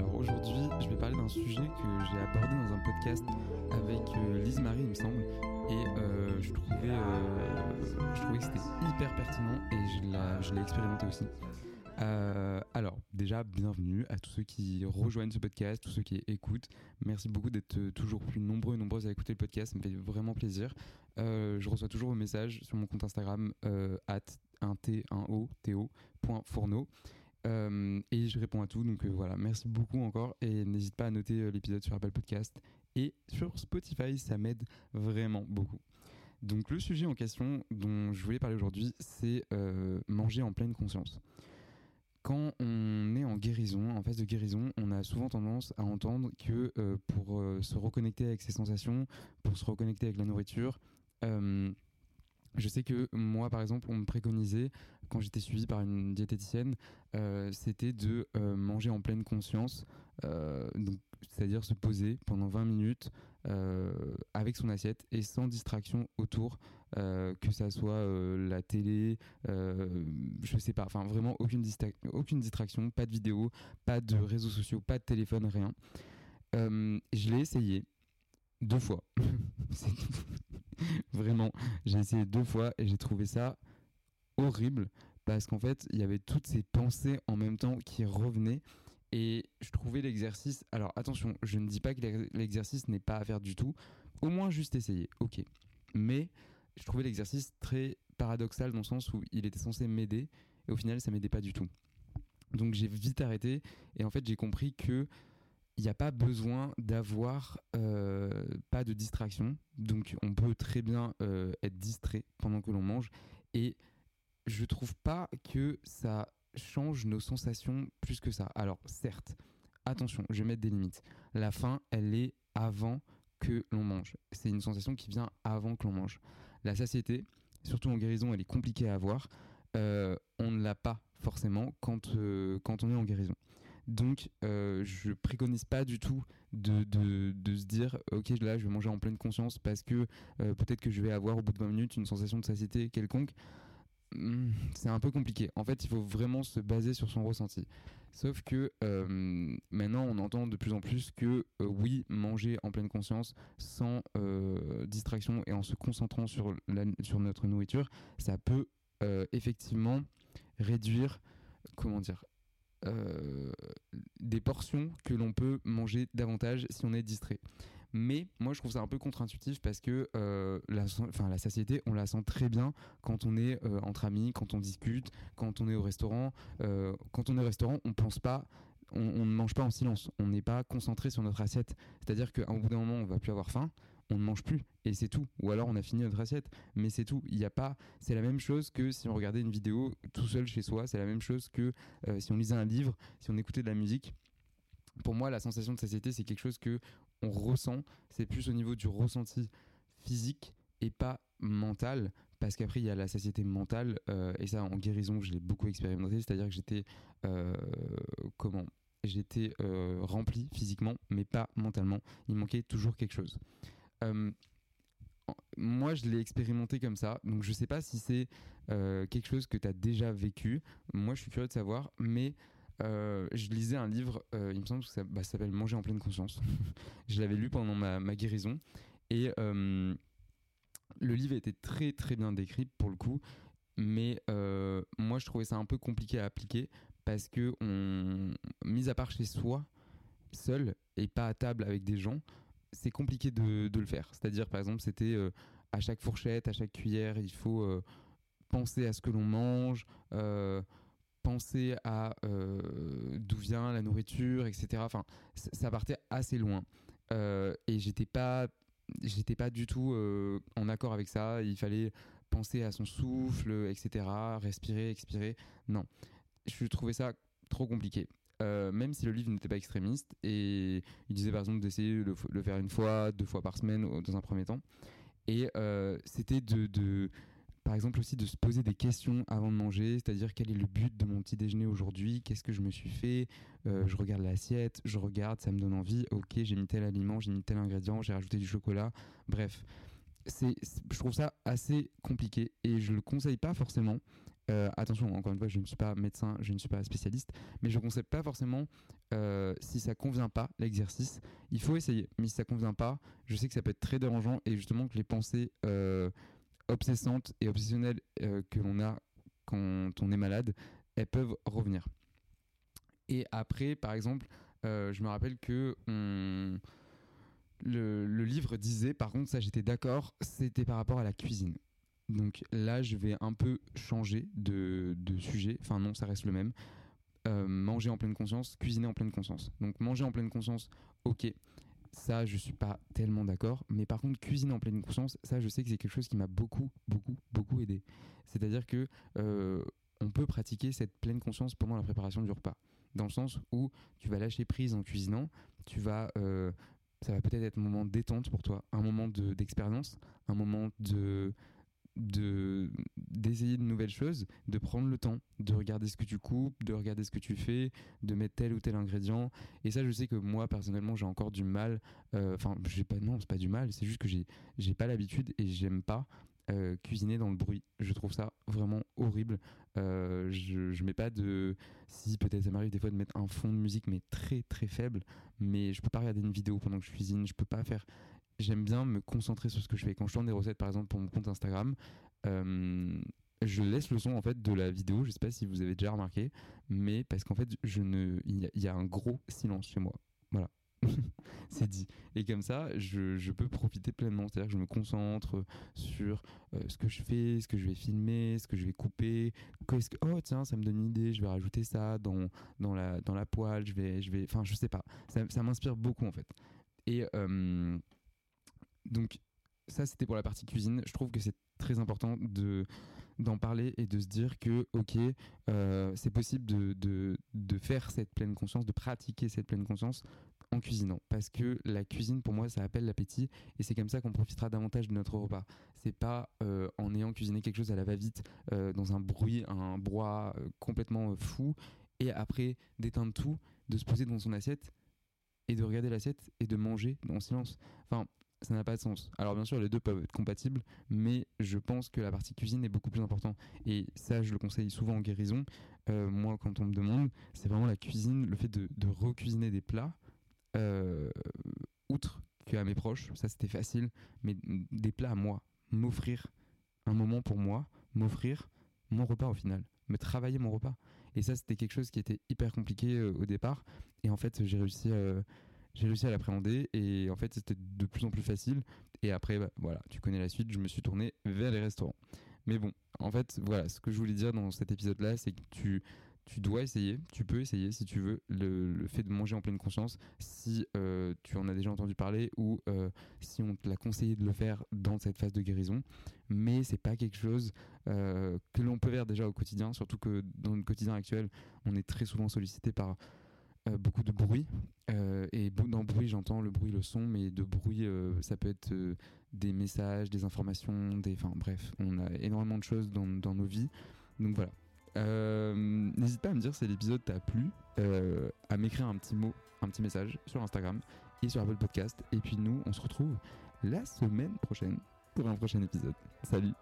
Alors aujourd'hui je vais parler d'un sujet que j'ai abordé dans un podcast avec euh, Lise Marie il me semble et euh, je, trouvais, euh, je trouvais que c'était hyper pertinent et je l'ai- expérimenté aussi. Euh, alors déjà bienvenue à tous ceux qui rejoignent ce podcast, tous ceux qui écoutent. Merci beaucoup d'être toujours plus nombreux et nombreuses à écouter le podcast, ça me fait vraiment plaisir. Je reçois toujours vos messages sur mon compte Instagram at 1t1o to.fourneau. Euh, et je réponds à tout. Donc euh, voilà, merci beaucoup encore. Et n'hésite pas à noter euh, l'épisode sur Apple Podcast et sur Spotify, ça m'aide vraiment beaucoup. Donc le sujet en question dont je voulais parler aujourd'hui, c'est manger en pleine conscience. Quand on est en guérison, en phase de guérison, on a souvent tendance à entendre que pour se reconnecter avec ses sensations, pour se reconnecter avec la nourriture, je sais que moi, par exemple, on me préconisait, quand j'étais suivi par une diététicienne, euh, c'était de euh, manger en pleine conscience, euh, c'est-à-dire se poser pendant 20 minutes euh, avec son assiette et sans distraction autour, que ça soit la télé, je sais pas, enfin vraiment aucune, aucune distraction, pas de vidéo, pas de réseaux sociaux, pas de téléphone, rien. Je l'ai essayé deux fois. Vraiment, j'ai essayé deux fois et j'ai trouvé ça horrible parce qu'en fait, il y avait toutes ces pensées en même temps qui revenaient et je trouvais l'exercice. Alors attention, je ne dis pas que l'ex- l'exercice n'est pas à faire du tout. Au moins juste essayer, ok. Mais je trouvais l'exercice très paradoxal dans le sens où il était censé m'aider et au final, ça m'aidait pas du tout. Donc j'ai vite arrêté et en fait, j'ai compris que il n'y a pas besoin d'avoir euh, pas de distraction. Donc on peut très bien euh, être distrait pendant que l'on mange. Et je trouve pas que ça change nos sensations plus que ça. Alors certes, attention, je vais mettre des limites. La faim, elle est avant que l'on mange. C'est une sensation qui vient avant que l'on mange. La satiété, surtout en guérison, elle est compliquée à avoir. Euh, on ne l'a pas forcément quand, quand on est en guérison. Donc, euh, je préconise pas du tout de, se dire, ok, là, je vais manger en pleine conscience parce que euh, peut-être que je vais avoir au bout de 20 minutes une sensation de satiété quelconque. Hmm, C'est un peu compliqué. En fait, il faut vraiment se baser sur son ressenti. Sauf que euh, maintenant, on entend de plus en plus que euh, oui, manger en pleine conscience, sans distraction et en se concentrant sur, sur notre nourriture, ça peut effectivement réduire, comment dire, euh, des portions que l'on peut manger davantage si on est distrait. Mais moi, je trouve ça un peu contre-intuitif parce que euh, la, la satiété, on la sent très bien quand on est euh, entre amis, quand on discute, quand on est au restaurant. Quand on est au restaurant, on pense pas. On, on ne mange pas en silence, on n'est pas concentré sur notre assiette. C'est-à-dire qu'à un bout d'un moment, on va plus avoir faim, on ne mange plus et c'est tout. Ou alors on a fini notre assiette, mais c'est tout. Il y a pas. C'est la même chose que si on regardait une vidéo tout seul chez soi. C'est la même chose que euh, si on lisait un livre, si on écoutait de la musique. Pour moi, la sensation de satiété, c'est quelque chose que on ressent. C'est plus au niveau du ressenti physique et pas mental. Parce qu'après, il y a la satiété mentale. euh, et ça, en guérison, je l'ai beaucoup expérimenté. C'est-à-dire que j'étais. euh, comment J'étais rempli physiquement, mais pas mentalement. Il manquait toujours quelque chose. Moi, je l'ai expérimenté comme ça. Donc, je sais pas si c'est quelque chose que tu as déjà vécu. Moi, je suis curieux de savoir. Mais je lisais un livre, il me semble que ça, bah, ça s'appelle Manger en pleine conscience. je l'avais lu pendant ma, guérison. Et le livre était très très bien décrit pour le coup. Mais moi, je trouvais ça un peu compliqué à appliquer parce que, mis à part chez soi, seul et pas à table avec des gens, c'est compliqué de, de le faire. C'est-à-dire, par exemple, c'était euh, à chaque fourchette, à chaque cuillère, il faut euh, penser à ce que l'on mange, euh, penser à d'où vient la nourriture, etc. Enfin, ça partait assez loin. Et j'étais pas, j'étais pas du tout en accord avec ça. Il fallait penser à son souffle, etc. Respirer, expirer. Non, je trouvais ça trop compliqué. Euh, même si le livre n'était pas extrémiste et il disait par exemple d'essayer de le, faire une fois, deux fois par semaine dans un premier temps. Et euh, c'était de, de, par exemple aussi de se poser des questions avant de manger, c'est-à-dire quel est le but de mon petit déjeuner aujourd'hui, qu'est-ce que je me suis fait, Euh, je regarde l'assiette, je regarde, ça me donne envie, ok j'ai mis tel aliment, j'ai mis tel ingrédient, j'ai rajouté du chocolat, bref. C'est- je trouve ça assez compliqué et je le conseille pas forcément attention, encore une fois, je ne suis pas médecin, je ne suis pas spécialiste, mais je ne conseille pas forcément si ça convient pas l'exercice. Il faut essayer, mais si ça convient pas, je sais que ça peut être très dérangeant et justement que les pensées obsessantes et obsessionnelles que l'on a quand on est malade, elles peuvent revenir. Et après, par exemple, je me rappelle que le, livre disait, par contre, ça j'étais d'accord, c'était par rapport à la cuisine. Donc là, je vais un peu changer de, sujet. Enfin non, ça reste le même. Euh, manger en pleine conscience, cuisiner en pleine conscience. Donc manger en pleine conscience, ok. Ça, je suis pas tellement d'accord. Mais par contre, cuisiner en pleine conscience, ça, je sais que c'est quelque chose qui m'a beaucoup, beaucoup, beaucoup aidé. C'est-à-dire que euh, on peut pratiquer cette pleine conscience pendant la préparation du repas. Dans le sens où tu vas lâcher prise en cuisinant, tu vas euh, ça va peut-être être un moment de détente pour toi, un moment d'expérience, un moment de d'essayer de, nouvelles choses, de prendre le temps, de regarder ce que tu coupes, de regarder ce que tu fais, de mettre tel ou tel ingrédient. Et ça, je sais que moi, personnellement, j'ai encore du mal. Euh, enfin, j'ai pas, non, c'est pas du mal, c'est juste que j'ai pas l'habitude et j'aime pas euh, cuisiner dans le bruit. Je trouve ça vraiment horrible. Euh, je, je mets pas de. Si, peut-être ça m'arrive des fois de mettre un fond de musique, mais très très faible. Mais je peux pas regarder une vidéo pendant que je cuisine. Je peux pas faire. J'aime bien me concentrer sur ce que je fais. Quand je tourne des recettes, par exemple, pour mon compte Instagram, euh, je laisse le son en fait de la vidéo. Je sais pas si vous avez déjà remarqué, mais parce qu'en fait, je ne, il y, a un gros silence chez moi. Voilà. c'est dit. Et comme ça, je, peux profiter pleinement. C'est-à-dire que je me concentre sur euh, ce que je fais, ce que je vais filmer, ce que je vais couper. Que, oh tiens, ça me donne une idée, je vais rajouter ça dans, dans, la, dans la poêle. Je vais, je vais, enfin, je sais pas. Ça, m'inspire beaucoup en fait. Et euh, donc, ça, c'était pour la partie cuisine. Je trouve que c'est très important de d'en parler et de se dire que ok euh, c'est possible de, de, de, faire cette pleine conscience de pratiquer cette pleine conscience en cuisinant. Parce que la cuisine pour moi ça appelle l'appétit et c'est comme ça qu'on profitera davantage de notre repas. C'est pas euh, en ayant cuisiné quelque chose à la va-vite euh, dans un bruit un euh, complètement fou et après d'éteindre tout de se poser dans son assiette et de regarder l'assiette et de manger en silence. Enfin ça n'a pas de sens. Alors bien sûr, les deux peuvent être compatibles, mais je pense que la partie cuisine est beaucoup plus importante. Et ça, je le conseille souvent en guérison. moi, quand on me demande, c'est vraiment la cuisine, le fait de, de recuisiner des plats euh, outre qu'à mes proches, ça c'était facile, mais des plats à moi, m'offrir un moment pour moi, m'offrir mon repas au final, me travailler mon repas. Et ça c'était quelque chose qui était hyper compliqué euh, au départ, et en fait j'ai réussi, euh, j'ai réussi à l'appréhender, et en fait c'était de plus en plus facile. Et après, bah, voilà, tu connais la suite, je me suis tourné vers les restaurants. Mais bon, en fait, voilà, ce que je voulais dire dans cet épisode-là, c'est que tu tu dois essayer, tu peux essayer si tu veux le, fait de manger en pleine conscience, si euh, tu en as déjà entendu parler ou euh, si on te l'a conseillé de le faire dans cette phase de guérison. Mais c'est pas quelque chose euh, que l'on peut faire déjà au quotidien, surtout que dans le quotidien actuel, on est très souvent sollicité par beaucoup de bruit. et dans bruit, j'entends le bruit, le son, mais de bruit, ça peut être des messages, des informations, des, enfin bref, on a énormément de choses dans, dans nos vies. Donc voilà, euh, n'hésite pas à me dire si l'épisode t'a plu, euh, à m'écrire un petit mot, un petit message sur Instagram et sur Apple Podcast. Et puis nous, on se retrouve la semaine prochaine pour un prochain épisode. Salut